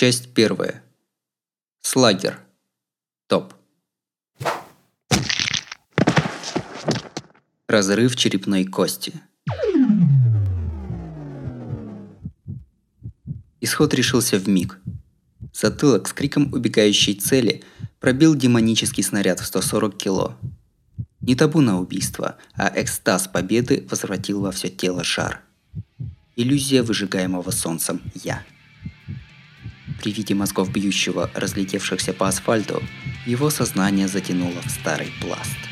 Часть первая. Слагер. Топ. Разрыв черепной кости. Исход решился в миг. Затылок с криком убегающей цели пробил демонический снаряд в 140 кило. Не табу на убийство, а экстаз победы возвратил во все тело шар. Иллюзия выжигаемого солнцем «Я». При виде мозгов бьющего, разлетевшихся по асфальту, его сознание затянуло в старый пласт.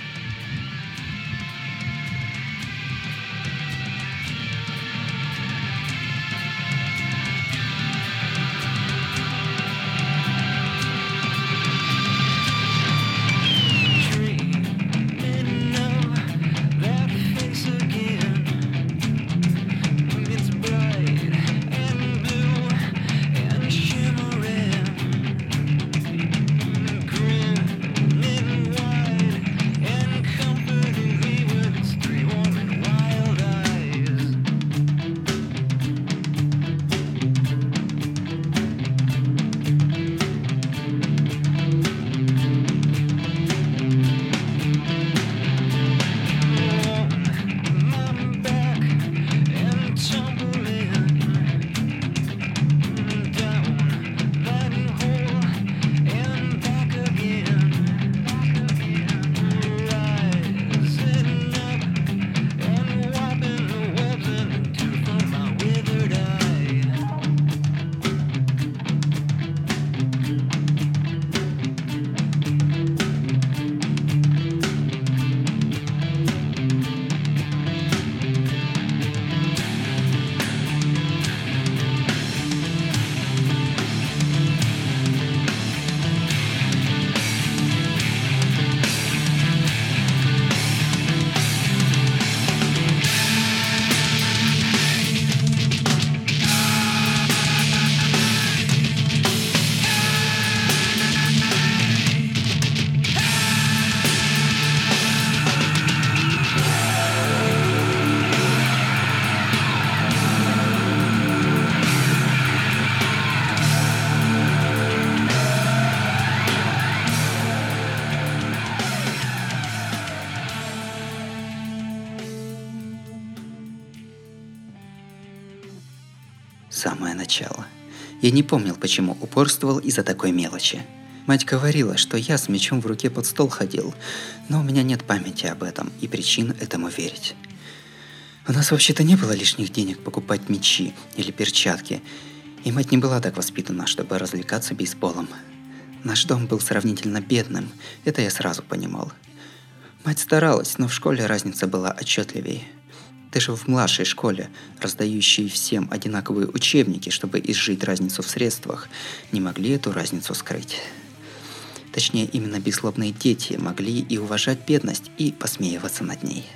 Я не помнил, почему упорствовал из-за такой мелочи. Мать говорила, что я с мечом в руке под стол ходил, но у меня нет памяти об этом и причин этому верить. У нас вообще-то не было лишних денег покупать мечи или перчатки, и мать не была так воспитана, чтобы развлекаться бейсболом. Наш дом был сравнительно бедным, это я сразу понимал. Мать старалась, но в школе разница была отчетливее – даже в младшей школе, раздающие всем одинаковые учебники, чтобы изжить разницу в средствах, не могли эту разницу скрыть. Точнее, именно бессловные дети могли и уважать бедность, и посмеиваться над ней.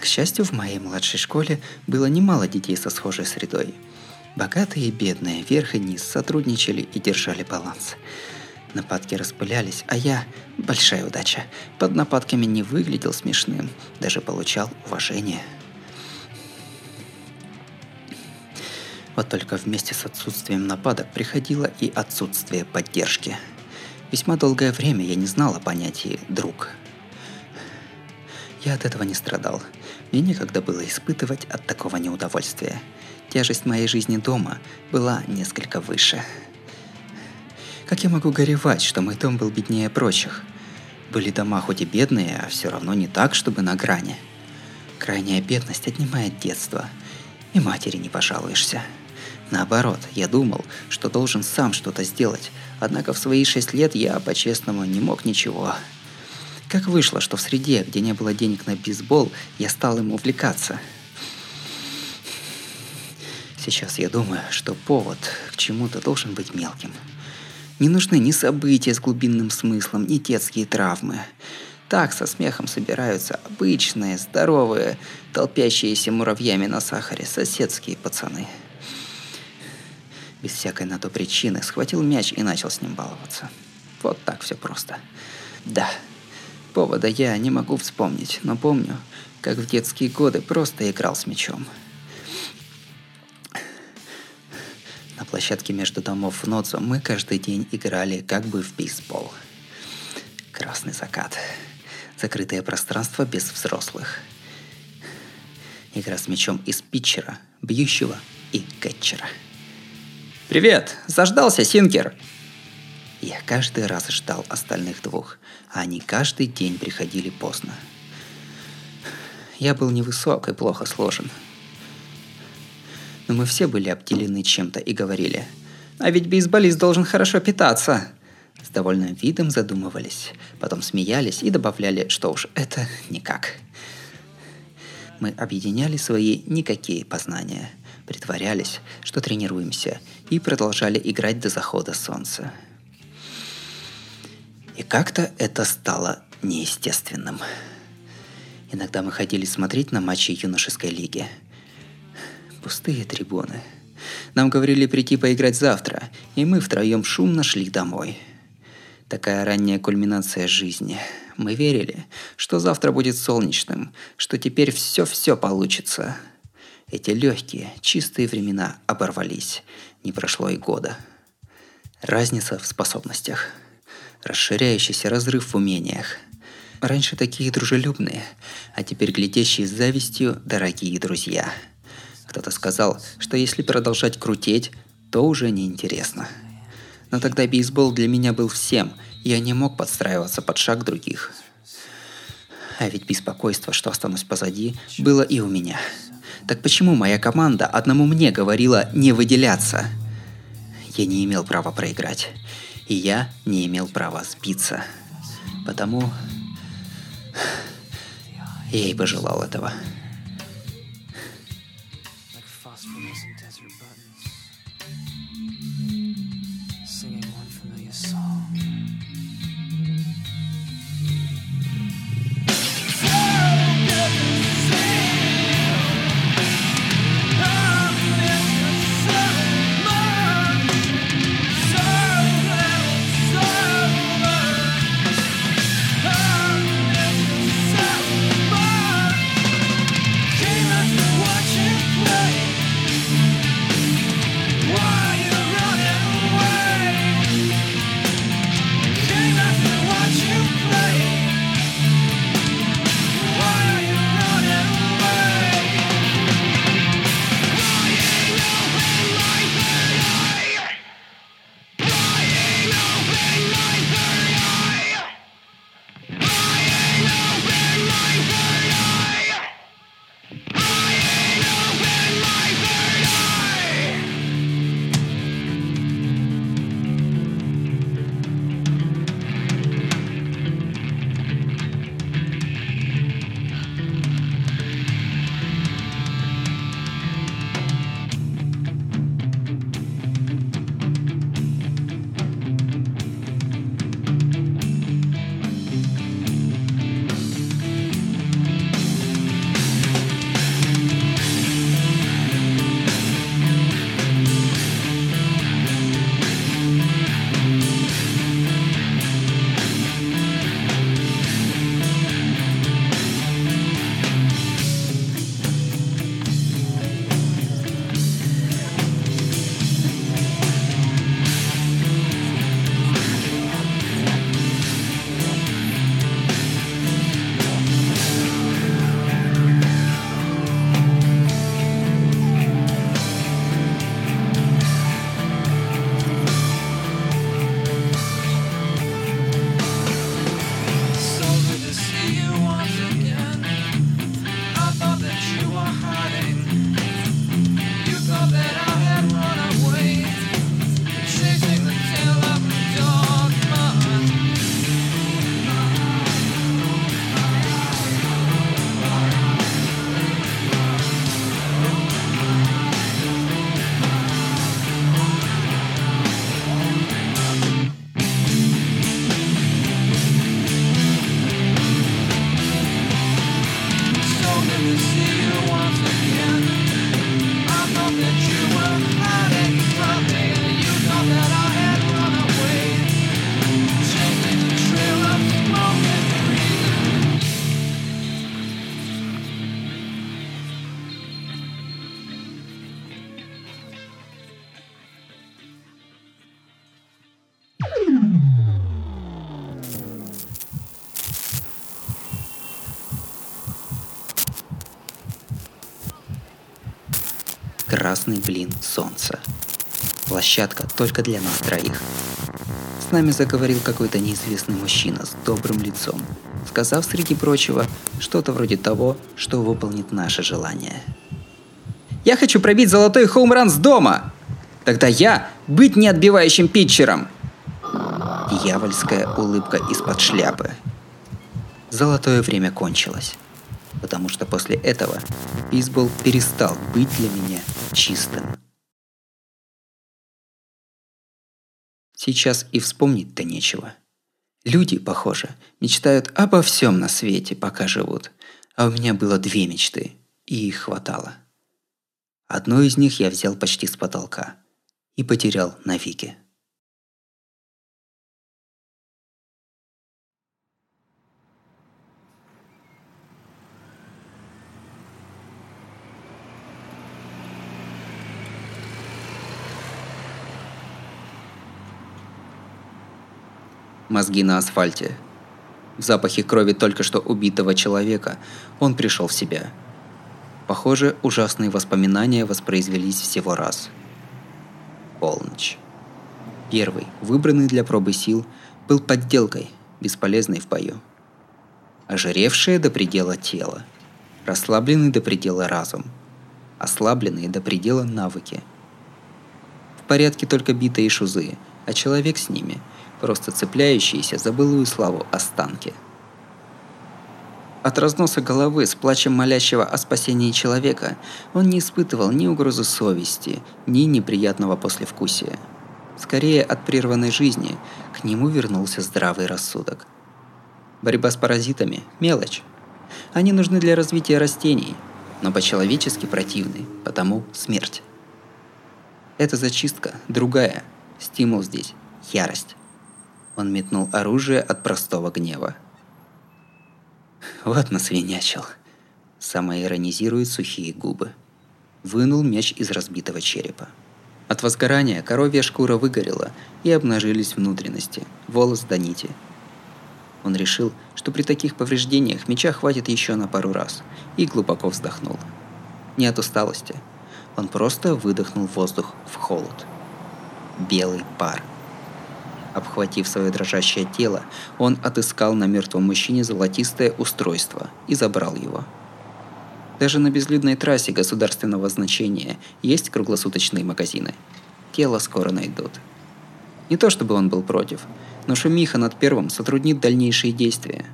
К счастью, в моей младшей школе было немало детей со схожей средой. Богатые и бедные, верх и низ, сотрудничали и держали баланс – Нападки распылялись, а я, большая удача, под нападками не выглядел смешным, даже получал уважение. Вот только вместе с отсутствием нападок приходило и отсутствие поддержки. Весьма долгое время я не знал о понятии «друг». Я от этого не страдал. Мне некогда было испытывать от такого неудовольствия. Тяжесть моей жизни дома была несколько выше – как я могу горевать, что мой дом был беднее прочих? Были дома хоть и бедные, а все равно не так, чтобы на грани. Крайняя бедность отнимает детство, и матери не пожалуешься. Наоборот, я думал, что должен сам что-то сделать, однако в свои шесть лет я, по-честному, не мог ничего. Как вышло, что в среде, где не было денег на бейсбол, я стал им увлекаться. Сейчас я думаю, что повод к чему-то должен быть мелким – не нужны ни события с глубинным смыслом, ни детские травмы. Так со смехом собираются обычные, здоровые, толпящиеся муравьями на сахаре соседские пацаны. Без всякой на то причины схватил мяч и начал с ним баловаться. Вот так все просто. Да, повода я не могу вспомнить, но помню, как в детские годы просто играл с мячом – площадке между домов в Ноцу мы каждый день играли как бы в бейсбол. Красный закат. Закрытое пространство без взрослых. Игра с мячом из питчера, бьющего и кетчера. «Привет! Заждался, Синкер!» Я каждый раз ждал остальных двух, а они каждый день приходили поздно. Я был невысок и плохо сложен. Но мы все были обделены чем-то и говорили, «А ведь бейсболист должен хорошо питаться!» С довольным видом задумывались, потом смеялись и добавляли, что уж это никак. Мы объединяли свои никакие познания, притворялись, что тренируемся, и продолжали играть до захода солнца. И как-то это стало неестественным. Иногда мы ходили смотреть на матчи юношеской лиги. Пустые трибуны. Нам говорили прийти поиграть завтра, и мы втроем шумно шли домой. Такая ранняя кульминация жизни. Мы верили, что завтра будет солнечным, что теперь все-все получится. Эти легкие, чистые времена оборвались. Не прошло и года. Разница в способностях – расширяющийся разрыв в умениях. Раньше такие дружелюбные, а теперь глядящие с завистью дорогие друзья. Кто-то сказал, что если продолжать крутеть, то уже неинтересно. Но тогда бейсбол для меня был всем, и я не мог подстраиваться под шаг других. А ведь беспокойство, что останусь позади, было и у меня. Так почему моя команда одному мне говорила не выделяться? Я не имел права проиграть и я не имел права сбиться. Потому я и пожелал этого. Красный блин солнца. Площадка только для нас троих. С нами заговорил какой-то неизвестный мужчина с добрым лицом, сказав среди прочего что-то вроде того, что выполнит наше желание. «Я хочу пробить золотой хоумран с дома!» «Тогда я быть неотбивающим питчером!» Дьявольская улыбка из-под шляпы. Золотое время кончилось, потому что после этого бейсбол перестал быть для меня чистым. Сейчас и вспомнить-то нечего. Люди, похоже, мечтают обо всем на свете, пока живут. А у меня было две мечты, и их хватало. Одну из них я взял почти с потолка и потерял навеки. Мозги на асфальте. В запахе крови только что убитого человека он пришел в себя. Похоже, ужасные воспоминания воспроизвелись всего раз. Полночь. Первый, выбранный для пробы сил, был подделкой, бесполезной в бою. Ожиревшее до предела тело, расслабленный до предела разум, ослабленные до предела навыки. В порядке только битые шузы, а человек с ними – просто цепляющиеся за былую славу останки. От разноса головы с плачем молящего о спасении человека он не испытывал ни угрозы совести, ни неприятного послевкусия. Скорее от прерванной жизни к нему вернулся здравый рассудок. Борьба с паразитами – мелочь. Они нужны для развития растений, но по-человечески противны, потому смерть. Эта зачистка другая. Стимул здесь – ярость. Он метнул оружие от простого гнева. Вот насвинячил. Самоиронизирует сухие губы. Вынул меч из разбитого черепа. От возгорания коровья шкура выгорела, и обнажились внутренности, волос до нити. Он решил, что при таких повреждениях меча хватит еще на пару раз, и глубоко вздохнул. Не от усталости. Он просто выдохнул воздух в холод. Белый пар – Обхватив свое дрожащее тело, он отыскал на мертвом мужчине золотистое устройство и забрал его. Даже на безлюдной трассе государственного значения есть круглосуточные магазины. Тело скоро найдут. Не то чтобы он был против, но шумиха над первым сотруднит дальнейшие действия.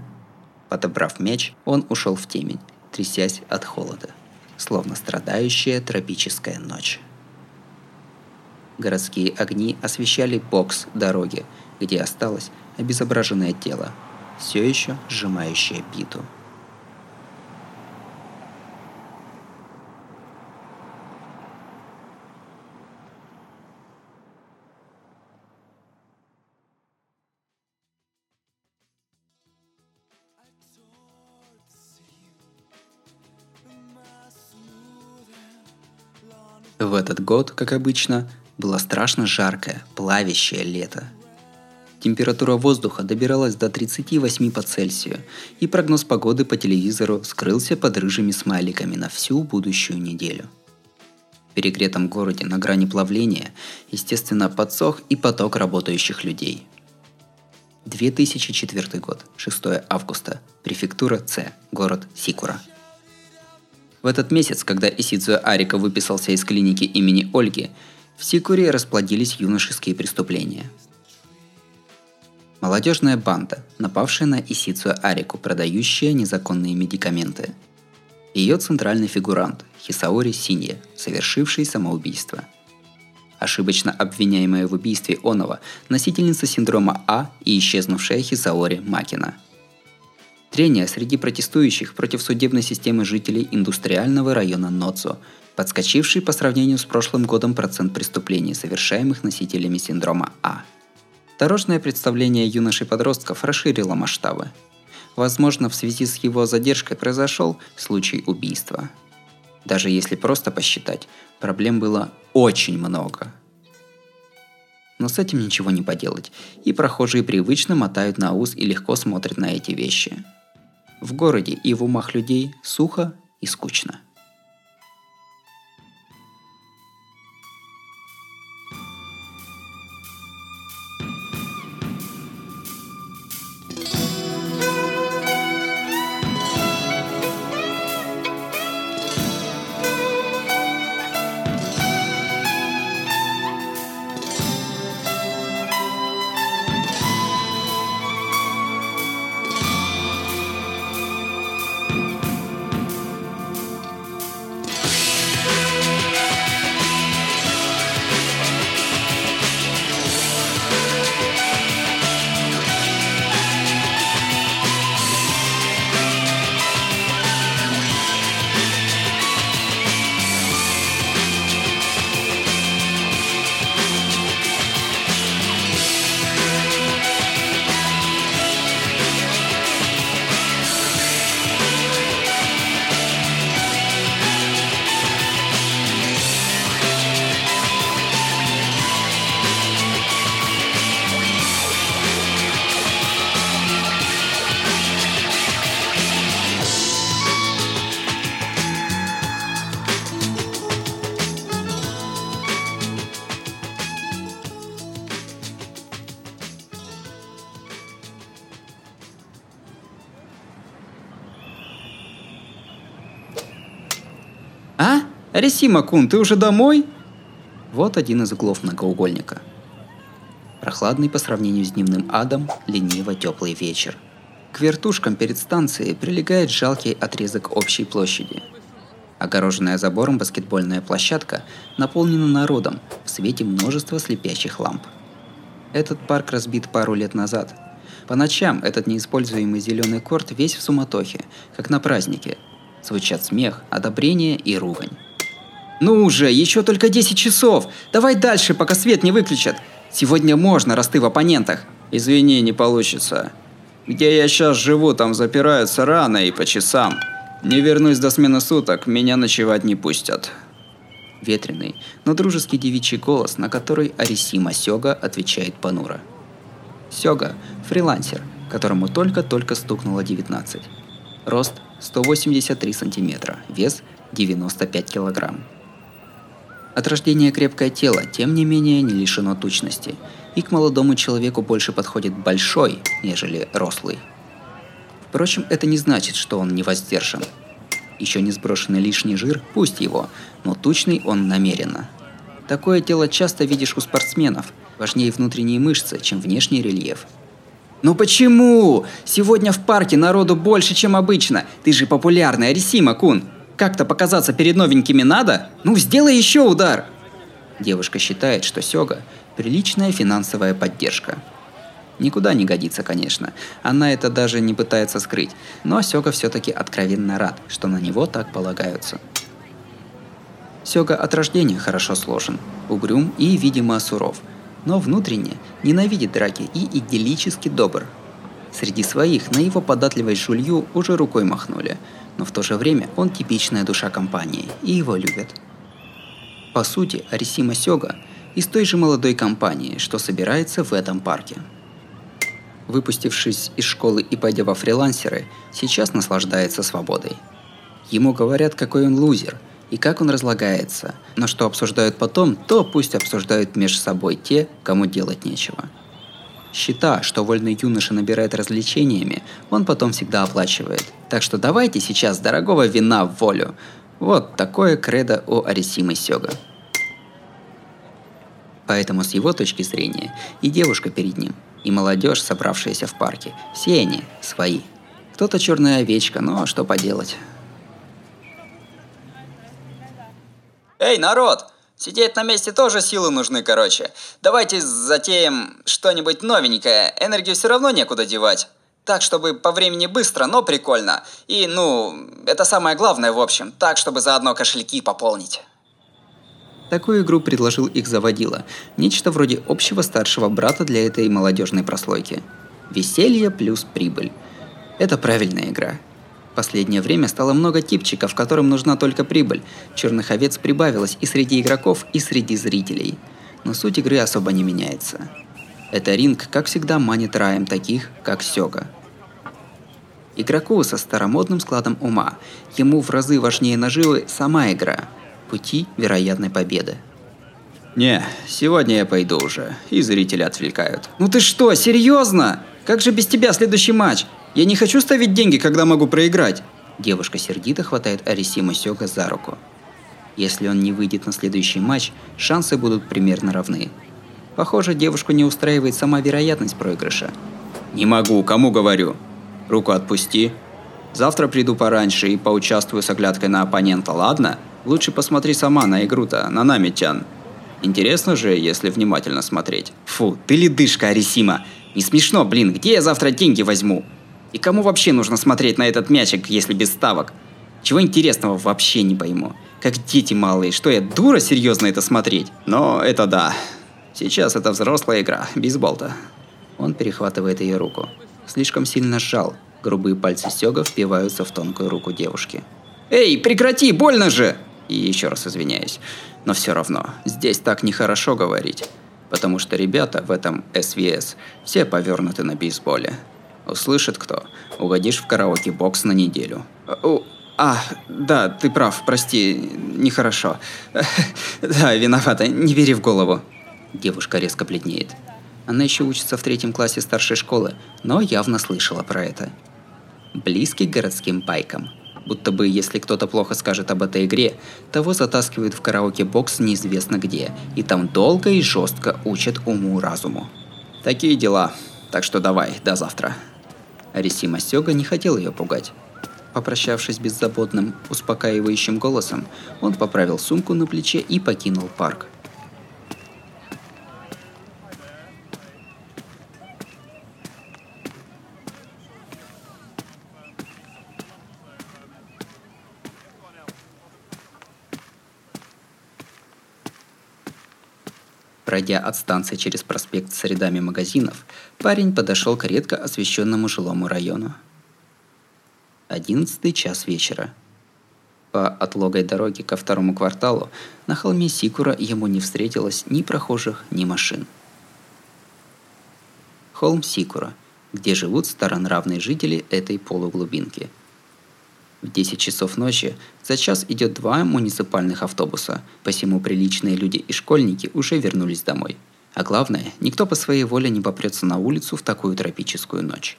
Подобрав меч, он ушел в темень, трясясь от холода, словно страдающая тропическая ночь. Городские огни освещали бокс дороги, где осталось обезображенное тело, все еще сжимающее биту. В этот год, как обычно, было страшно жаркое, плавящее лето. Температура воздуха добиралась до 38 по Цельсию, и прогноз погоды по телевизору скрылся под рыжими смайликами на всю будущую неделю. В перегретом городе на грани плавления, естественно, подсох и поток работающих людей. 2004 год, 6 августа, префектура С, город Сикура. В этот месяц, когда Исидзуя Арика выписался из клиники имени Ольги, в Сикуре расплодились юношеские преступления. Молодежная банда, напавшая на Исицу Арику, продающая незаконные медикаменты. Ее центральный фигурант – Хисаори Синья, совершивший самоубийство. Ошибочно обвиняемая в убийстве Онова носительница синдрома А и исчезнувшая Хисаори Макина. Трения среди протестующих против судебной системы жителей индустриального района Ноцо – подскочивший по сравнению с прошлым годом процент преступлений, совершаемых носителями синдрома А. Дорожное представление юношей-подростков расширило масштабы. Возможно, в связи с его задержкой произошел случай убийства. Даже если просто посчитать, проблем было очень много. Но с этим ничего не поделать, и прохожие привычно мотают на ус и легко смотрят на эти вещи. В городе и в умах людей сухо и скучно. Арисима-кун, ты уже домой?» Вот один из углов многоугольника. Прохладный по сравнению с дневным адом, лениво теплый вечер. К вертушкам перед станцией прилегает жалкий отрезок общей площади. Огороженная забором баскетбольная площадка наполнена народом в свете множества слепящих ламп. Этот парк разбит пару лет назад. По ночам этот неиспользуемый зеленый корт весь в суматохе, как на празднике. Звучат смех, одобрение и ругань. «Ну уже, еще только 10 часов! Давай дальше, пока свет не выключат! Сегодня можно, раз ты в оппонентах!» «Извини, не получится. Где я сейчас живу, там запираются рано и по часам. Не вернусь до смены суток, меня ночевать не пустят». Ветреный, но дружеский девичий голос, на который Арисима Сёга отвечает понуро. Сёга – фрилансер, которому только-только стукнуло 19. Рост 183 сантиметра, вес 95 килограмм. От рождения крепкое тело, тем не менее, не лишено тучности, и к молодому человеку больше подходит большой, нежели рослый. Впрочем, это не значит, что он не воздержан. Еще не сброшенный лишний жир, пусть его, но тучный он намеренно. Такое тело часто видишь у спортсменов, важнее внутренние мышцы, чем внешний рельеф. «Но почему? Сегодня в парке народу больше, чем обычно. Ты же популярный, Арисима-кун. Как-то показаться перед новенькими надо? Ну, сделай еще удар!» Девушка считает, что Сёга – приличная финансовая поддержка. Никуда не годится, конечно. Она это даже не пытается скрыть. Но Сёга все-таки откровенно рад, что на него так полагаются. Сёга от рождения хорошо сложен, угрюм и, видимо, суров, но внутренне ненавидит драки и идиллически добр. Среди своих на его податливость жулью уже рукой махнули, но в то же время он типичная душа компании, и его любят. По сути, Арисима Сёга из той же молодой компании, что собирается в этом парке. Выпустившись из школы и пойдя во фрилансеры, сейчас наслаждается свободой. Ему говорят, какой он лузер – и как он разлагается. Но что обсуждают потом, то пусть обсуждают между собой те, кому делать нечего. Счета, что вольный юноша набирает развлечениями, он потом всегда оплачивает. Так что давайте сейчас дорогого вина в волю. Вот такое кредо у Арисимы Сёга. Поэтому с его точки зрения и девушка перед ним, и молодежь, собравшаяся в парке, все они свои. Кто-то черная овечка, но что поделать. Эй, народ! Сидеть на месте тоже силы нужны, короче. Давайте затеем что-нибудь новенькое. Энергию все равно некуда девать. Так, чтобы по времени быстро, но прикольно. И, ну, это самое главное, в общем. Так, чтобы заодно кошельки пополнить. Такую игру предложил их заводила. Нечто вроде общего старшего брата для этой молодежной прослойки. Веселье плюс прибыль. Это правильная игра. Последнее время стало много типчиков, которым нужна только прибыль. Черных овец прибавилось и среди игроков, и среди зрителей. Но суть игры особо не меняется. Это ринг, как всегда, манит раем таких, как Сёга. Игроку со старомодным складом ума. Ему в разы важнее наживы сама игра. Пути вероятной победы. Не, сегодня я пойду уже, и зрители отвлекают. Ну ты что, серьезно? Как же без тебя следующий матч? Я не хочу ставить деньги, когда могу проиграть. Девушка сердито хватает Арисима Сёга за руку. Если он не выйдет на следующий матч, шансы будут примерно равны. Похоже, девушку не устраивает сама вероятность проигрыша. Не могу, кому говорю. Руку отпусти. Завтра приду пораньше и поучаствую с оглядкой на оппонента, ладно? Лучше посмотри сама на игру-то, на нами тян. Интересно же, если внимательно смотреть. Фу, ты ледышка, Арисима. Не смешно, блин, где я завтра деньги возьму? И кому вообще нужно смотреть на этот мячик, если без ставок? Чего интересного вообще не пойму. Как дети малые, что я дура серьезно это смотреть? Но это да. Сейчас это взрослая игра, бейсбол-то. Он перехватывает ее руку. Слишком сильно сжал. Грубые пальцы Сёга впиваются в тонкую руку девушки. «Эй, прекрати, больно же!» И еще раз извиняюсь. Но все равно, здесь так нехорошо говорить. Потому что ребята в этом СВС все повернуты на бейсболе. Услышит кто, угодишь в караоке-бокс на неделю. А, да, ты прав, прости, нехорошо. Да, виновата, не бери в голову. Девушка резко бледнеет. Она еще учится в третьем классе старшей школы, но явно слышала про это. Близкий к городским байкам. Будто бы если кто-то плохо скажет об этой игре, того затаскивают в караоке-бокс неизвестно где, и там долго и жестко учат уму-разуму. Такие дела. Так что давай, до завтра. Арисима Сёга не хотел ее пугать. Попрощавшись беззаботным, успокаивающим голосом, он поправил сумку на плече и покинул парк. Пройдя от станции через проспект с рядами магазинов, парень подошел к редко освещенному жилому району. Одиннадцатый час вечера. По отлогой дороге ко второму кварталу на холме Сикура ему не встретилось ни прохожих, ни машин. Холм Сикура, где живут старонравные жители этой полуглубинки – в 10 часов ночи за час идет два муниципальных автобуса, посему приличные люди и школьники уже вернулись домой. А главное, никто по своей воле не попрется на улицу в такую тропическую ночь.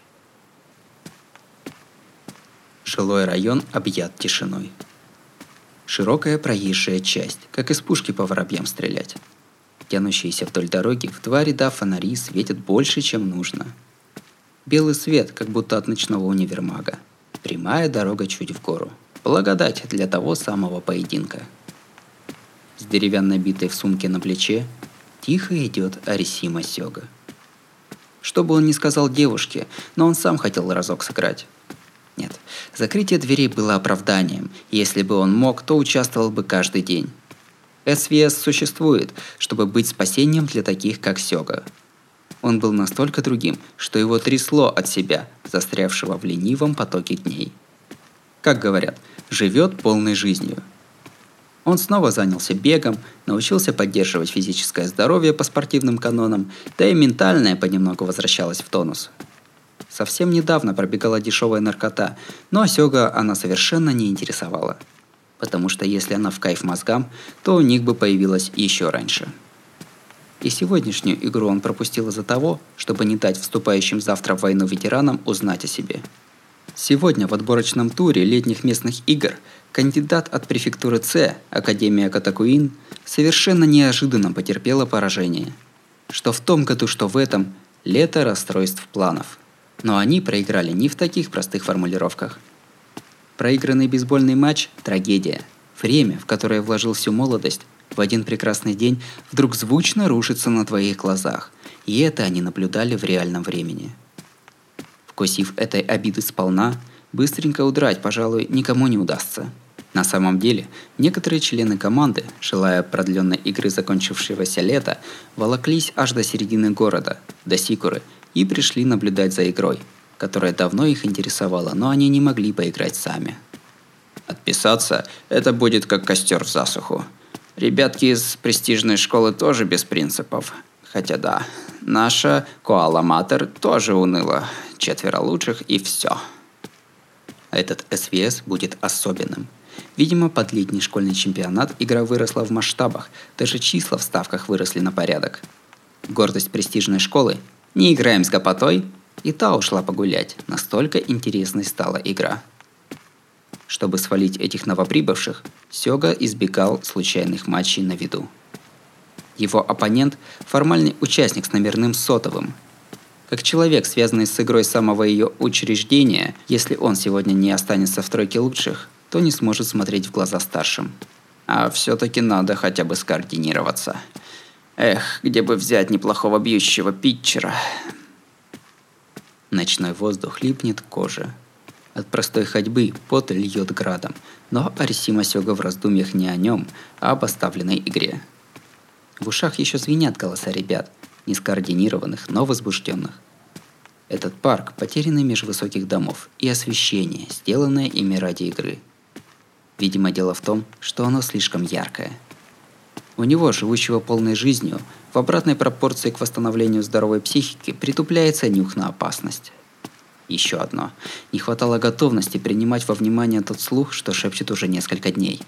Жилой район объят тишиной. Широкая проезжая часть, как из пушки по воробьям стрелять. Тянущиеся вдоль дороги в два ряда фонари светят больше, чем нужно. Белый свет, как будто от ночного универмага – Прямая дорога чуть в гору. Благодать для того самого поединка. С деревянной битой в сумке на плече тихо идет Арисима Сёга. Что бы он ни сказал девушке, но он сам хотел разок сыграть. Нет, закрытие дверей было оправданием. Если бы он мог, то участвовал бы каждый день. СВС существует, чтобы быть спасением для таких, как Сёга – он был настолько другим, что его трясло от себя, застрявшего в ленивом потоке дней. Как говорят, живет полной жизнью. Он снова занялся бегом, научился поддерживать физическое здоровье по спортивным канонам, да и ментальное понемногу возвращалось в тонус. Совсем недавно пробегала дешевая наркота, но Сёга она совершенно не интересовала. Потому что если она в кайф мозгам, то у них бы появилась еще раньше – и сегодняшнюю игру он пропустил из-за того, чтобы не дать вступающим завтра в войну ветеранам узнать о себе. Сегодня в отборочном туре летних местных игр кандидат от префектуры С, Академия Катакуин, совершенно неожиданно потерпела поражение. Что в том году, что в этом – лето расстройств планов. Но они проиграли не в таких простых формулировках. Проигранный бейсбольный матч – трагедия. Время, в которое вложил всю молодость, в один прекрасный день вдруг звучно рушится на твоих глазах, и это они наблюдали в реальном времени. Вкусив этой обиды сполна, быстренько удрать, пожалуй, никому не удастся. На самом деле, некоторые члены команды, желая продленной игры закончившегося лета, волоклись аж до середины города, до Сикуры, и пришли наблюдать за игрой, которая давно их интересовала, но они не могли поиграть сами. Отписаться – это будет как костер в засуху. Ребятки из престижной школы тоже без принципов. Хотя да, наша Коала Матер тоже уныла. Четверо лучших и все. Этот СВС будет особенным. Видимо, под летний школьный чемпионат игра выросла в масштабах, даже числа в ставках выросли на порядок. Гордость престижной школы «Не играем с гопотой» и та ушла погулять, настолько интересной стала игра – чтобы свалить этих новоприбывших, Сёга избегал случайных матчей на виду. Его оппонент – формальный участник с номерным сотовым. Как человек, связанный с игрой самого ее учреждения, если он сегодня не останется в тройке лучших, то не сможет смотреть в глаза старшим. А все-таки надо хотя бы скоординироваться. Эх, где бы взять неплохого бьющего питчера? Ночной воздух липнет к коже – от простой ходьбы пот льет градом, но Арисима Сёга в раздумьях не о нем, а об оставленной игре. В ушах еще звенят голоса ребят, не скоординированных, но возбужденных. Этот парк потерянный меж высоких домов и освещение, сделанное ими ради игры. Видимо, дело в том, что оно слишком яркое. У него, живущего полной жизнью, в обратной пропорции к восстановлению здоровой психики притупляется нюх на опасность. Еще одно. Не хватало готовности принимать во внимание тот слух, что шепчет уже несколько дней.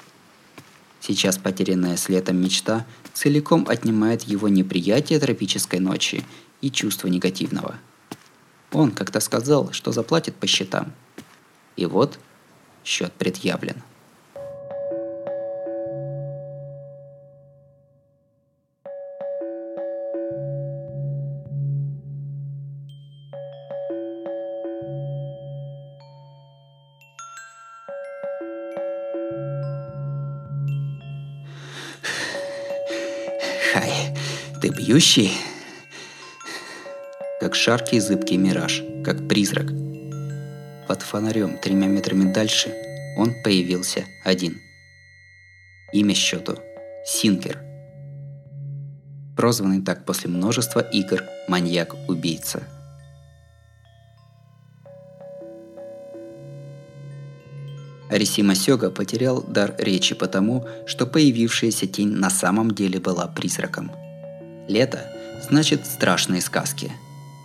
Сейчас потерянная с летом мечта целиком отнимает его неприятие тропической ночи и чувство негативного. Он как-то сказал, что заплатит по счетам. И вот счет предъявлен. Ты бьющий? Как шаркий зыбкий мираж, как призрак. Под фонарем тремя метрами дальше он появился один. Имя счету – Синкер. Прозванный так после множества игр маньяк-убийца – Арисима Сёга потерял дар речи потому, что появившаяся тень на самом деле была призраком. Лето – значит страшные сказки.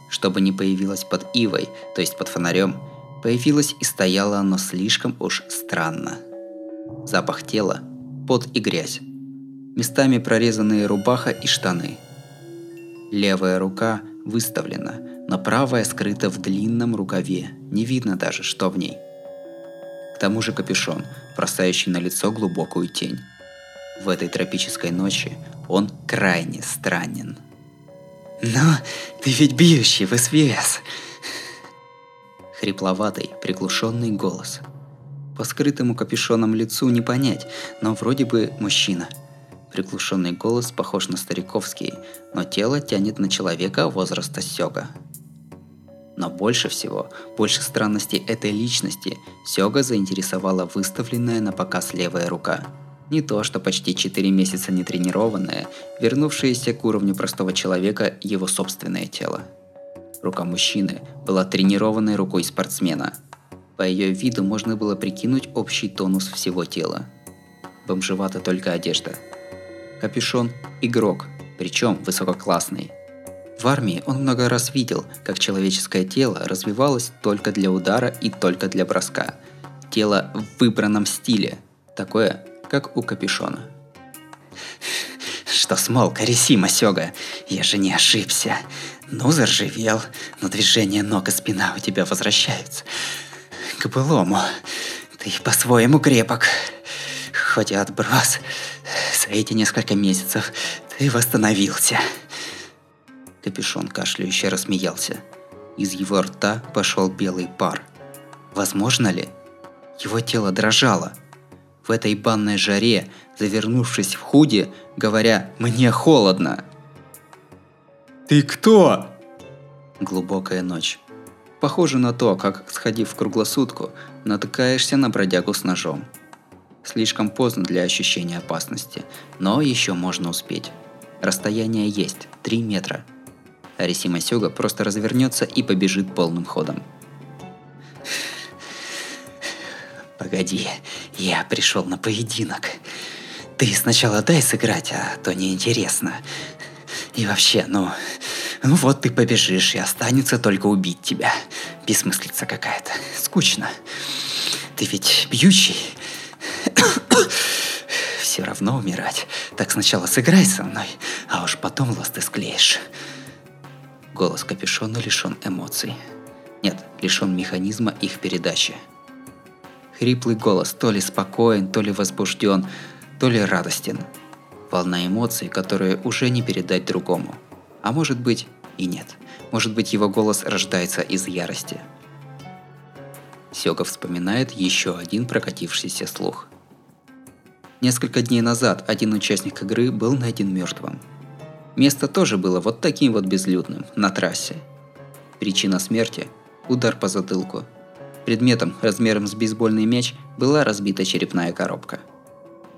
Чтобы не появилось под ивой, то есть под фонарем, появилось и стояло оно слишком уж странно. Запах тела, пот и грязь. Местами прорезанные рубаха и штаны. Левая рука выставлена, но правая скрыта в длинном рукаве. Не видно даже, что в ней – тому же капюшон, бросающий на лицо глубокую тень. В этой тропической ночи он крайне странен. «Но ты ведь бьющий в СВС!» Хрипловатый, приглушенный голос. По скрытому капюшоном лицу не понять, но вроде бы мужчина. Приглушенный голос похож на стариковский, но тело тянет на человека возраста Сёга. Но больше всего, больше странностей этой личности Сёга заинтересовала выставленная на показ левая рука. Не то, что почти 4 месяца не тренированная, вернувшаяся к уровню простого человека его собственное тело. Рука мужчины была тренированной рукой спортсмена. По ее виду можно было прикинуть общий тонус всего тела. Бомжевата только одежда. Капюшон – игрок, причем высококлассный – в армии он много раз видел, как человеческое тело развивалось только для удара и только для броска. Тело в выбранном стиле, такое, как у капюшона. Что смолк, Арисима Сёга, я же не ошибся. Ну, заржавел, но движение ног и спина у тебя возвращаются. К былому. Ты по-своему крепок. Хоть и отброс, за эти несколько месяцев ты восстановился. Капюшон кашляюще рассмеялся. Из его рта пошел белый пар. Возможно ли? Его тело дрожало. В этой банной жаре, завернувшись в худи, говоря «Мне холодно!» «Ты кто?» Глубокая ночь. Похоже на то, как, сходив в круглосутку, натыкаешься на бродягу с ножом. Слишком поздно для ощущения опасности, но еще можно успеть. Расстояние есть, 3 метра – Арисима Сёга просто развернется и побежит полным ходом. Погоди, я пришел на поединок. Ты сначала дай сыграть, а то неинтересно. И вообще, ну, ну вот ты побежишь, и останется только убить тебя. Бессмыслица какая-то. Скучно. Ты ведь бьющий. Все равно умирать. Так сначала сыграй со мной, а уж потом ласты склеишь. Голос капюшона лишен эмоций. Нет, лишен механизма их передачи. Хриплый голос то ли спокоен, то ли возбужден, то ли радостен. Волна эмоций, которые уже не передать другому. А может быть и нет. Может быть его голос рождается из ярости. Сёга вспоминает еще один прокатившийся слух. Несколько дней назад один участник игры был найден мертвым – Место тоже было вот таким вот безлюдным, на трассе. Причина смерти – удар по затылку. Предметом размером с бейсбольный мяч была разбита черепная коробка.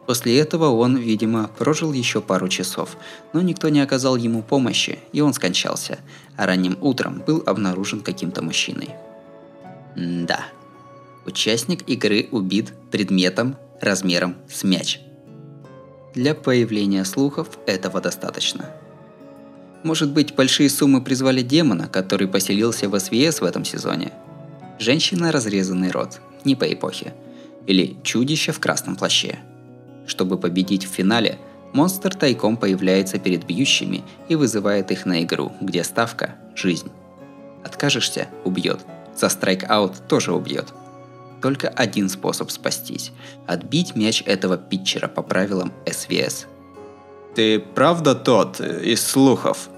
После этого он, видимо, прожил еще пару часов, но никто не оказал ему помощи, и он скончался, а ранним утром был обнаружен каким-то мужчиной. М да. Участник игры убит предметом размером с мяч. Для появления слухов этого достаточно – может быть, большие суммы призвали демона, который поселился в СВС в этом сезоне? Женщина разрезанный рот, не по эпохе. Или чудище в красном плаще. Чтобы победить в финале, монстр тайком появляется перед бьющими и вызывает их на игру, где ставка – жизнь. Откажешься – убьет. За страйк-аут тоже убьет. только один способ спастись – отбить мяч этого питчера по правилам СВС. «Ты правда тот из слухов?»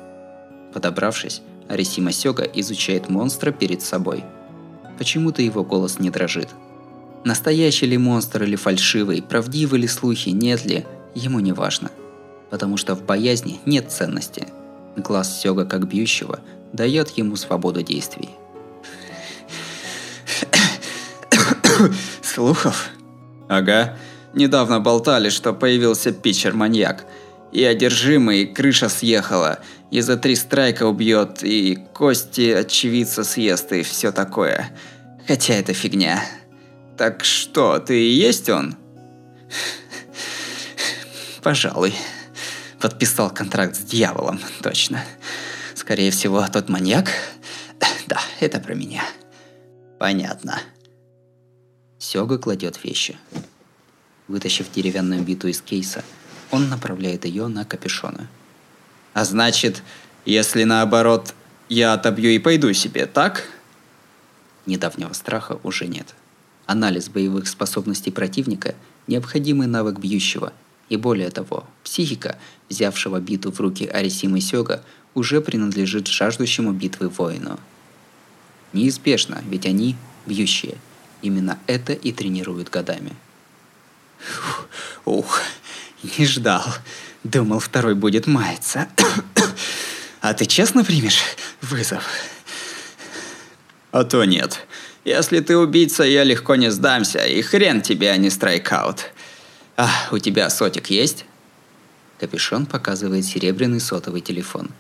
Подобравшись, Арисима Сёга изучает монстра перед собой. Почему-то его голос не дрожит. Настоящий ли монстр или фальшивый, правдивы ли слухи, нет ли, ему не важно. Потому что в боязни нет ценности. Глаз Сёга как бьющего дает ему свободу действий. Слухов? Ага. Недавно болтали, что появился питчер-маньяк. И одержимый, крыша съехала. И за три страйка убьет, и кости очевидца съест, и все такое. Хотя это фигня. Так что, ты и есть он? Пожалуй. Подписал контракт с дьяволом, точно. Скорее всего, тот маньяк? Да, это про меня. Понятно. Сёга кладет вещи. Вытащив деревянную биту из кейса, он направляет ее на капюшоны. А значит, если наоборот, я отобью и пойду себе, так? Недавнего страха уже нет. Анализ боевых способностей противника – необходимый навык бьющего. И более того, психика, взявшего биту в руки Арисимы Сёга, уже принадлежит жаждущему битвы воину. Неизбежно, ведь они – бьющие. Именно это и тренируют годами. Ух, не ждал. Думал, второй будет маяться. А ты честно примешь вызов? А то нет. Если ты убийца, я легко не сдамся, и хрен тебе, а не страйкаут. А, у тебя сотик есть? Капюшон показывает серебряный сотовый телефон.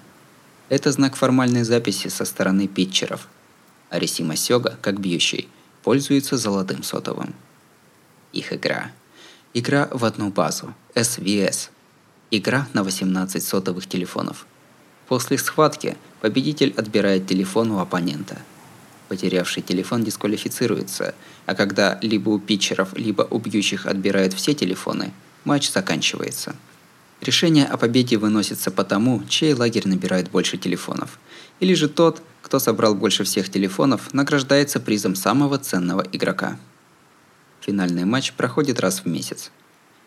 Это знак формальной записи со стороны питчеров. Арисима Сёга, как бьющий, пользуется золотым сотовым. Их игра. Игра в одну базу. SVS. Игра на 18 сотовых телефонов. После схватки победитель отбирает телефон у оппонента – Потерявший телефон дисквалифицируется, а когда либо у питчеров, либо у бьющих отбирают все телефоны, матч заканчивается. Решение о победе выносится по тому, чей лагерь набирает больше телефонов. Или же тот, кто собрал больше всех телефонов, награждается призом самого ценного игрока. Финальный матч проходит раз в месяц.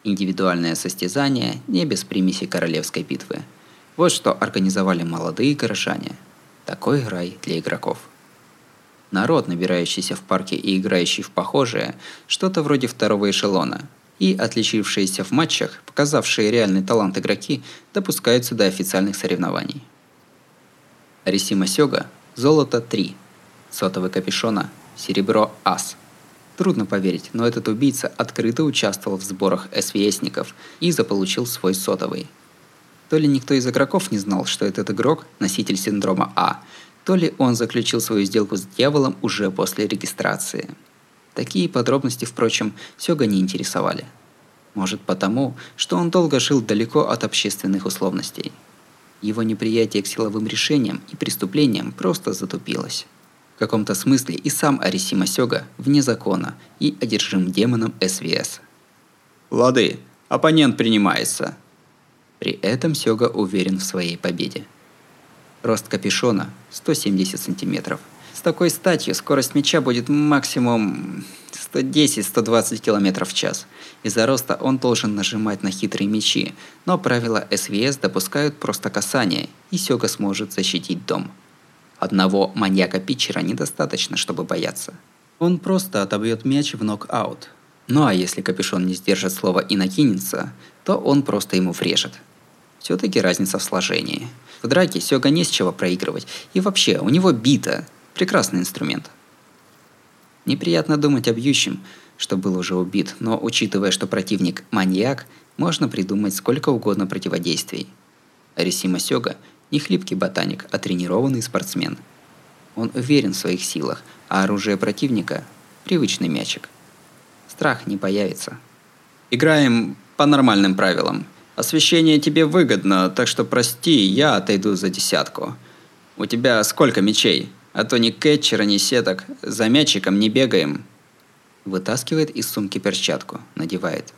Индивидуальное состязание не без примеси королевской битвы. Вот что организовали молодые горожане. Такой рай для игроков. Народ, набирающийся в парке и играющий в похожее, что-то вроде второго эшелона. И отличившиеся в матчах, показавшие реальный талант игроки, допускаются до официальных соревнований. Арисима Сёга – золото 3, сотовый капюшона – серебро ас. Трудно поверить, но этот убийца открыто участвовал в сборах СВСников и заполучил свой сотовый. То ли никто из игроков не знал, что этот игрок – носитель синдрома А – то ли он заключил свою сделку с дьяволом уже после регистрации. Такие подробности, впрочем, Сёга не интересовали. Может потому, что он долго жил далеко от общественных условностей. Его неприятие к силовым решениям и преступлениям просто затупилось. В каком-то смысле и сам Арисима Сёга вне закона и одержим демоном СВС. «Лады, оппонент принимается». При этом Сёга уверен в своей победе. Рост капюшона 170 сантиметров. С такой статью скорость мяча будет максимум 110-120 км в час. Из-за роста он должен нажимать на хитрые мячи, но правила СВС допускают просто касание, и Сёга сможет защитить дом. Одного маньяка-питчера недостаточно, чтобы бояться. Он просто отобьет мяч в нокаут. Ну а если капюшон не сдержит слова и накинется, то он просто ему врежет. Все-таки разница в сложении – в драке Сёга не с чего проигрывать. И вообще, у него бита. Прекрасный инструмент. Неприятно думать о бьющем, что был уже убит, но учитывая, что противник – маньяк, можно придумать сколько угодно противодействий. Арисима Сёга – не хлипкий ботаник, а тренированный спортсмен. Он уверен в своих силах, а оружие противника – привычный мячик. Страх не появится. Играем по нормальным правилам – Освещение тебе выгодно, так что прости, я отойду за десятку. У тебя сколько мечей? А то ни кетчера, ни сеток. За мячиком не бегаем. Вытаскивает из сумки перчатку, надевает.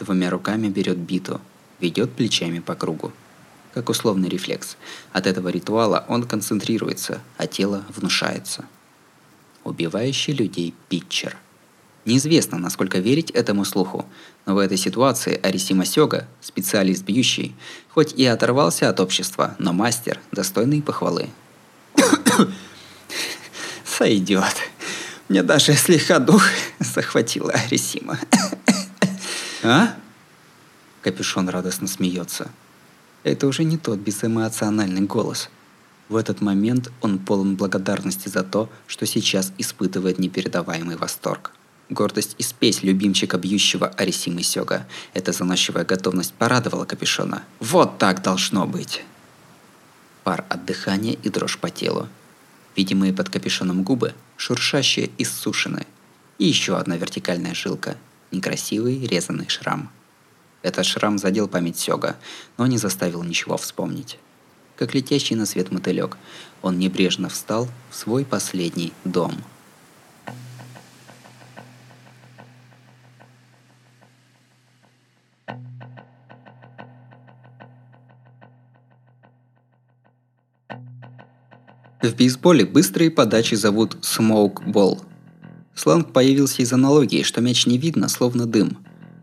Двумя руками берет биту, ведет плечами по кругу. Как условный рефлекс. От этого ритуала он концентрируется, а тело внушается. Убивающий людей питчер. Неизвестно, насколько верить этому слуху, но в этой ситуации Арисима Сёга, специалист бьющий, хоть и оторвался от общества, но мастер, достойный похвалы. Сойдет. Мне даже слегка дух захватила Арисима. А? Капюшон радостно смеется. Это уже не тот безэмоциональный голос. В этот момент он полон благодарности за то, что сейчас испытывает непередаваемый восторг. Гордость и спесь любимчика бьющего Арисимы Сёга. Эта заносчивая готовность порадовала Капюшона. Вот так должно быть! Пар от дыхания и дрожь по телу. Видимые под капюшоном губы, шуршащие и ссушены. И еще одна вертикальная жилка. Некрасивый резанный шрам. Этот шрам задел память Сёга, но не заставил ничего вспомнить. Как летящий на свет мотылек, он небрежно встал в свой последний дом – В бейсболе быстрые подачи зовут смоук-бол. Появился из аналогии, что мяч не видно, словно дым.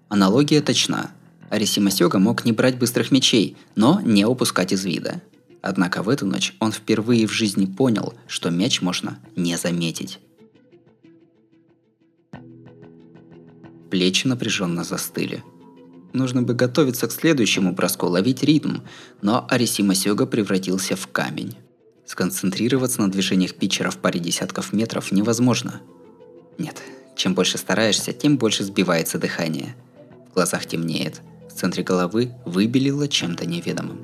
Аналогия точна. Ариси Сёга мог не брать быстрых мячей, но не упускать из вида. Однако в эту ночь он впервые в жизни понял, что мяч можно не заметить. Плечи напряженно застыли. Нужно бы готовиться к следующему броску, ловить ритм, но Арисима Сёга превратился в камень. Сконцентрироваться на движениях питчера в паре десятков метров невозможно. Нет, чем больше стараешься, тем больше сбивается дыхание. В глазах темнеет, в центре головы выбелило чем-то неведомым.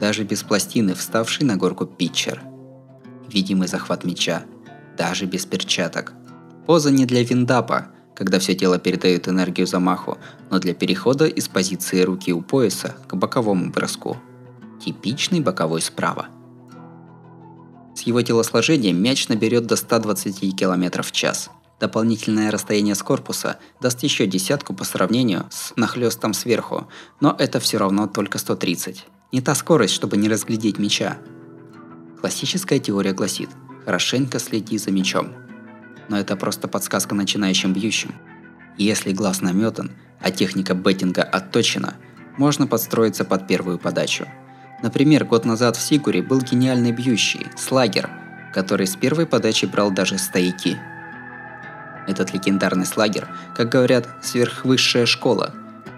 Даже без пластины, вставший на горку питчер. Видимый захват мяча, даже без перчаток. Поза не для виндапа, когда все тело передает энергию замаху, но для перехода из позиции руки у пояса к боковому броску. Типичный боковой справа – с его телосложением мяч наберет до 120 км в час. Дополнительное расстояние с корпуса даст еще десятку по сравнению с нахлестом сверху, но это все равно только 130. Не та скорость, чтобы не разглядеть мяча. Классическая теория гласит «хорошенько следи за мячом». Но это просто подсказка начинающим бьющим. Если глаз наметан, а техника беттинга отточена, можно подстроиться под первую подачу – Например, год назад в Сигуре был гениальный бьющий, Слагер, который с первой подачи брал даже стояки. Этот легендарный Слагер, как говорят, сверхвысшая школа,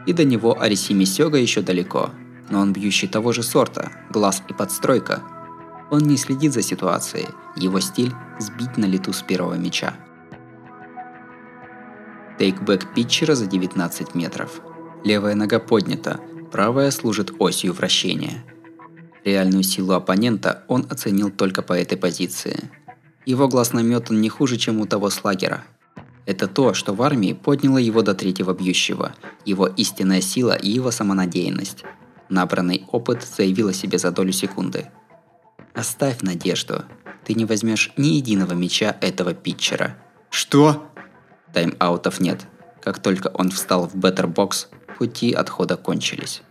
и до него Арисими Сёга еще далеко, но он бьющий того же сорта, глаз и подстройка. Он не следит за ситуацией, его стиль – сбить на лету с первого мяча. Тейкбэк питчера за 19 метров. Левая нога поднята, правая служит осью вращения – Реальную силу оппонента он оценил только по этой позиции. Его глаз наметан не хуже, чем у того слагера. Это то, что в армии подняло его до третьего бьющего, его истинная сила и его самонадеянность. Набранный опыт заявил о себе за долю секунды. Оставь надежду. Ты не возьмешь ни единого мяча этого питчера. Что? Тайм-аутов нет. Как только он встал в беттер-бокс, пути отхода кончились.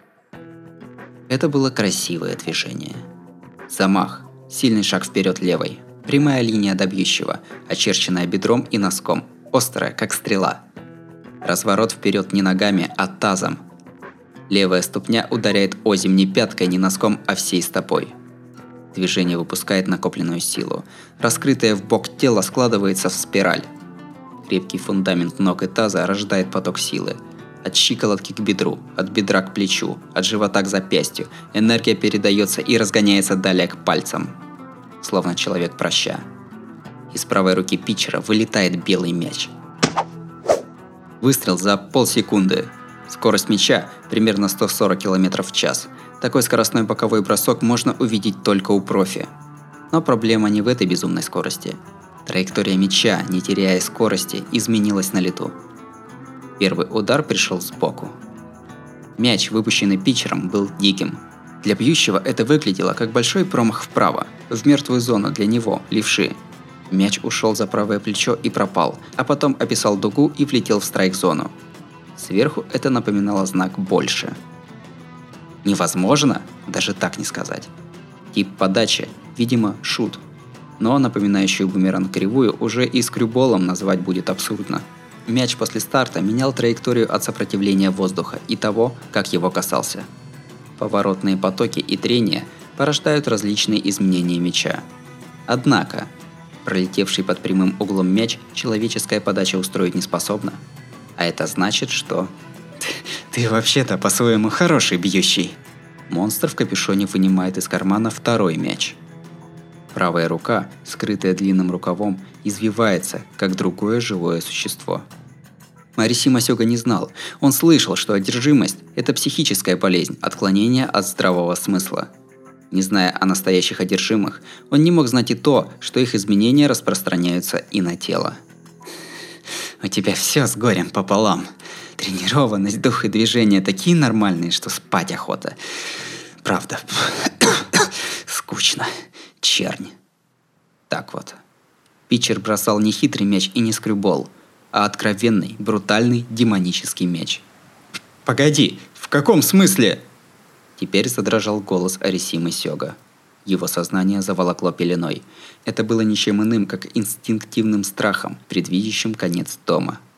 Это было красивое движение. Замах, сильный шаг вперед левой, прямая линия до бьющего, очерченная бедром и носком, острая, как стрела. Разворот вперед не ногами, а тазом. Левая ступня ударяет озим не пяткой, не носком, а всей стопой. Движение выпускает накопленную силу. Раскрытое в бок тело складывается в спираль. Крепкий фундамент ног и таза рождает поток силы – от щиколотки к бедру, от бедра к плечу, от живота к запястью. Энергия передается и разгоняется далее к пальцам. Словно человек проща. Из правой руки питчера вылетает белый мяч. Выстрел за полсекунды. Скорость мяча примерно 140 км в час. Такой скоростной боковой бросок можно увидеть только у профи. Но проблема не в этой безумной скорости. Траектория мяча, не теряя скорости, изменилась на лету. Первый удар пришел сбоку. Мяч, выпущенный питчером, был диким. Для бьющего это выглядело как большой промах вправо, в мертвую зону для него, левши. Мяч ушел за правое плечо и пропал, а потом описал дугу и влетел в страйк-зону. Сверху это напоминало знак «больше». Невозможно? Даже так не сказать. Тип подачи, видимо, шут. Но напоминающую бумеранг кривую уже и скрюболом назвать будет абсурдно – мяч после старта менял траекторию от сопротивления воздуха и того, как его касался. Поворотные потоки и трения порождают различные изменения мяча. Однако, пролетевший под прямым углом мяч человеческая подача устроить не способна. А это значит, что... Ты вообще-то по-своему хороший бьющий. Монстр в капюшоне вынимает из кармана второй мяч. Правая рука, скрытая длинным рукавом, извивается, как другое живое существо. Мариси Масёга не знал. Он слышал, что одержимость – это психическая болезнь, отклонение от здравого смысла. Не зная о настоящих одержимых, он не мог знать и то, что их изменения распространяются и на тело. У тебя все с горем пополам. Тренированность, дух и движение такие нормальные, что спать охота. Правда, скучно. Чернь. Так вот. Питчер бросал не хитрый мяч и не скрюбол, а откровенный, брутальный, демонический мяч. «Погоди, в каком смысле?» Теперь задрожал голос Арисимы Сёга. Его сознание заволокло пеленой. Это было ничем иным, как инстинктивным страхом, предвидящим конец дома –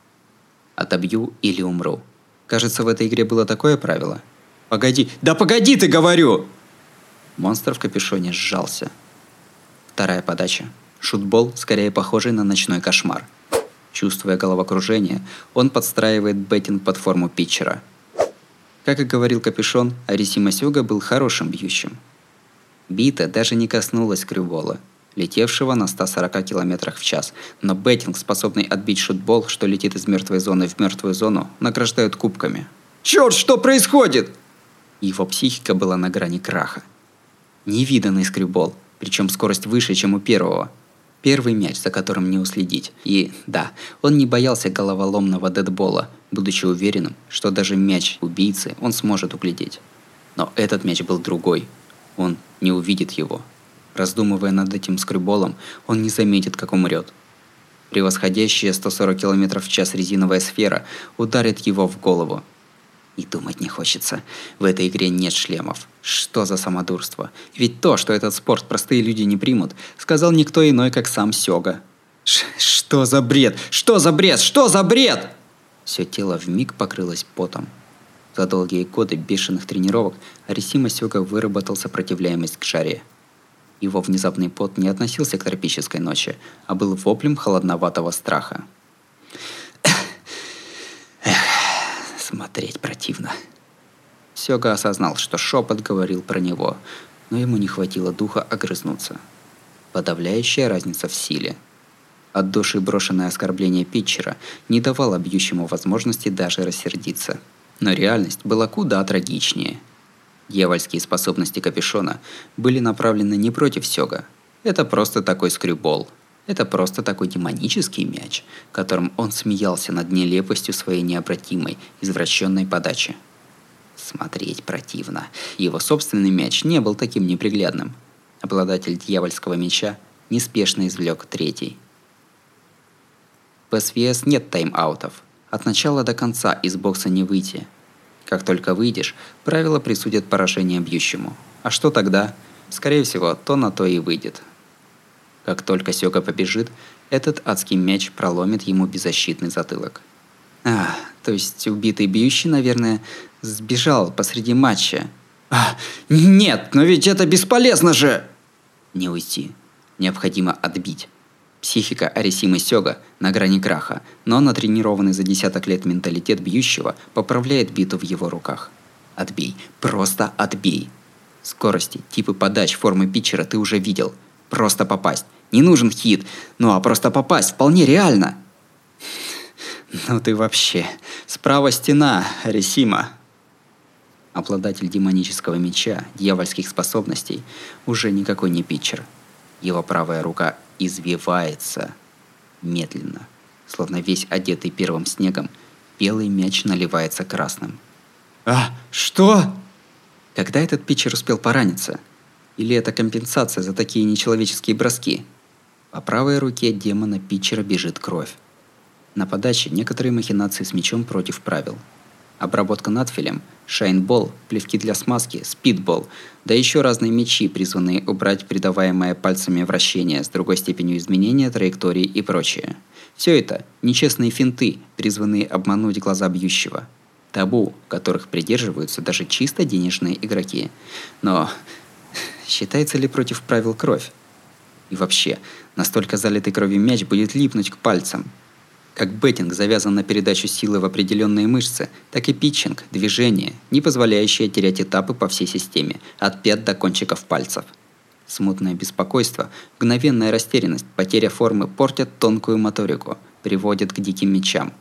Отобью или умру. Кажется, в этой игре было такое правило. Погоди. Да погоди ты, говорю! Монстр в капюшоне сжался. Вторая подача. Шутбол, скорее похожий на ночной кошмар. Чувствуя головокружение, он подстраивает беттинг под форму питчера. Как и говорил Капюшон, Арисима Сюга был хорошим бьющим. Бита даже не коснулась крюбола – летевшего на 140 км в час. Но беттинг, способный отбить шутбол, что летит из мертвой зоны в мертвую зону, награждают кубками. Черт, что происходит? Его психика была на грани краха. Невиданный скрюбол, причем скорость выше, чем у первого. Первый мяч, за которым не уследить. И, да, он не боялся головоломного дедбола, будучи уверенным, что даже мяч убийцы он сможет углядеть. Но этот мяч был другой. Он не увидит его, Раздумывая над этим скреболом, он не заметит, как умрет. Превосходящая 140 км в час резиновая сфера ударит его в голову. И думать не хочется. В этой игре нет шлемов. Что за самодурство? Ведь то, что этот спорт простые люди не примут, сказал никто иной, как сам Сёга. Ш что за бред? Что за бред? Что за бред? Все тело вмиг покрылось потом. За долгие годы бешеных тренировок Арисима Сёга выработал сопротивляемость к жаре – его внезапный пот не относился к тропической ночи, а был воплем холодноватого страха. Эх, смотреть противно. Сёга осознал, что шепот говорил про него, но ему не хватило духа огрызнуться. Подавляющая разница в силе. От души брошенное оскорбление питчера не давало бьющему возможности даже рассердиться. Но реальность была куда трагичнее – Дьявольские способности Капюшона были направлены не против Сёга. Это просто такой скрюбол. Это просто такой демонический мяч, которым он смеялся над нелепостью своей необратимой, извращенной подачи. Смотреть противно. Его собственный мяч не был таким неприглядным. Обладатель дьявольского мяча неспешно извлек третий. В СВС нет тайм-аутов. От начала до конца из бокса не выйти – как только выйдешь, правила присудят поражение бьющему. А что тогда? Скорее всего, то на то и выйдет. Как только Сёга побежит, этот адский мяч проломит ему беззащитный затылок. А, то есть убитый бьющий, наверное, сбежал посреди матча. А, нет, но ведь это бесполезно же! Не уйти. Необходимо отбить. Психика Арисимы Сёга на грани краха, но натренированный за десяток лет менталитет бьющего поправляет биту в его руках. Отбей. Просто отбей. Скорости, типы подач, формы питчера ты уже видел. Просто попасть. Не нужен хит. Ну а просто попасть вполне реально. Ну ты вообще. Справа стена, Арисима. Обладатель демонического меча, дьявольских способностей, уже никакой не питчер. Его правая рука извивается медленно, словно весь одетый первым снегом, белый мяч наливается красным. «А, что?» Когда этот питчер успел пораниться? Или это компенсация за такие нечеловеческие броски? По правой руке демона питчера бежит кровь. На подаче некоторые махинации с мячом против правил – обработка надфилем, шайнбол, плевки для смазки, спидбол, да еще разные мечи, призванные убрать придаваемое пальцами вращение с другой степенью изменения траектории и прочее. Все это – нечестные финты, призванные обмануть глаза бьющего. Табу, которых придерживаются даже чисто денежные игроки. Но считается ли против правил кровь? И вообще, настолько залитый кровью мяч будет липнуть к пальцам. Как беттинг завязан на передачу силы в определенные мышцы, так и питчинг – движение, не позволяющее терять этапы по всей системе, от пят до кончиков пальцев. Смутное беспокойство, мгновенная растерянность, потеря формы портят тонкую моторику, приводят к диким мечам.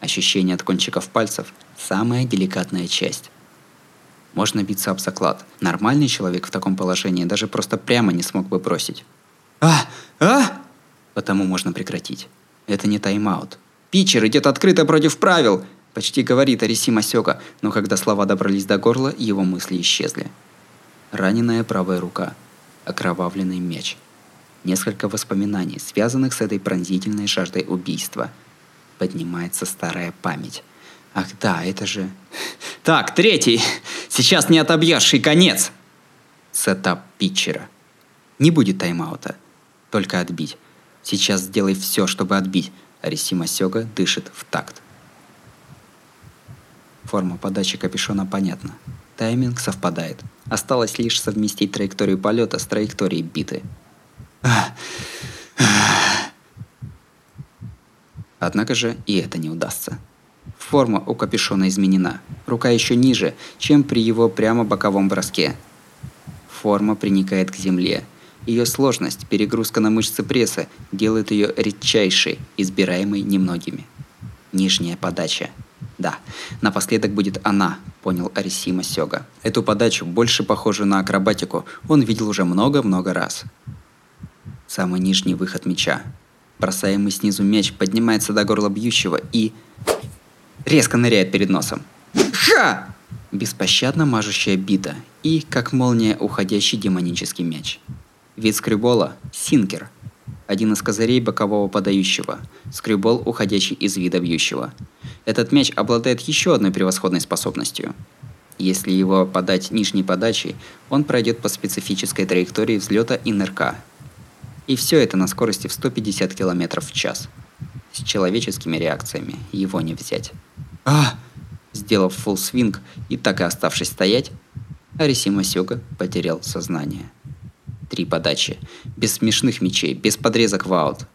Ощущение от кончиков пальцев – самая деликатная часть. Можно биться об заклад. Нормальный человек в таком положении даже просто прямо не смог бы бросить. А! А! Потому можно прекратить. Это не тайм-аут. Питчер идет открыто против правил, почти говорит Ариси Масёка, но когда слова добрались до горла, его мысли исчезли. Раненая правая рука. Окровавленный меч. Несколько воспоминаний, связанных с этой пронзительной жаждой убийства. Поднимается старая память. Ах да, это же... Так, третий! Сейчас не отобьешь, и конец! Сетап питчера. Не будет тайм-аута только отбить. Сейчас сделай все, чтобы отбить. Арисима Сёга дышит в такт. Форма подачи капюшона понятна. Тайминг совпадает. Осталось лишь совместить траекторию полета с траекторией биты. Однако же и это не удастся. Форма у капюшона изменена. Рука еще ниже, чем при его прямо боковом броске. Форма приникает к земле, ее сложность, перегрузка на мышцы пресса, делает ее редчайшей, избираемой немногими. Нижняя подача. Да, напоследок будет она, понял Арисима Сёга. Эту подачу, больше похожую на акробатику, он видел уже много-много раз. Самый нижний выход мяча. Бросаемый снизу мяч поднимается до горла бьющего и... резко ныряет перед носом. Ха! Беспощадно мажущая бита и, как молния, уходящий демонический мяч. Вид скрюбола – синкер. Один из козырей бокового подающего. Скрюбол, уходящий из вида бьющего. Этот мяч обладает еще одной превосходной способностью. Если его подать нижней подачей, он пройдет по специфической траектории взлета и нырка. И все это на скорости в 150 км в час. С человеческими реакциями его не взять. А! Сделав фулл свинг и так и оставшись стоять, Арисима Сёга потерял сознание. Три подачи. Без смешных мечей, без подрезок в аут.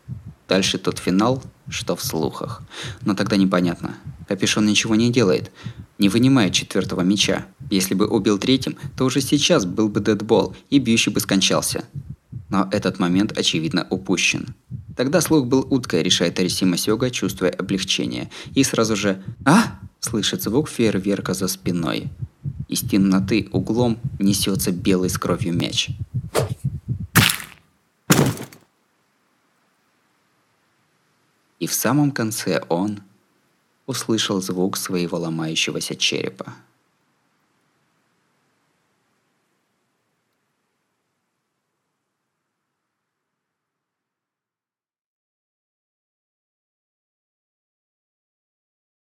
Дальше тот финал, что в слухах. Но тогда непонятно. Капюшон ничего не делает. Не вынимает четвертого меча. Если бы убил третьим, то уже сейчас был бы дедбол, и бьющий бы скончался. Но этот момент, очевидно, упущен. Тогда слух был уткой, решает Арисима Сёга, чувствуя облегчение. И сразу же «А!» слышит звук фейерверка за спиной. Из темноты углом несется белый с кровью мяч. И в самом конце он услышал звук своего ломающегося черепа.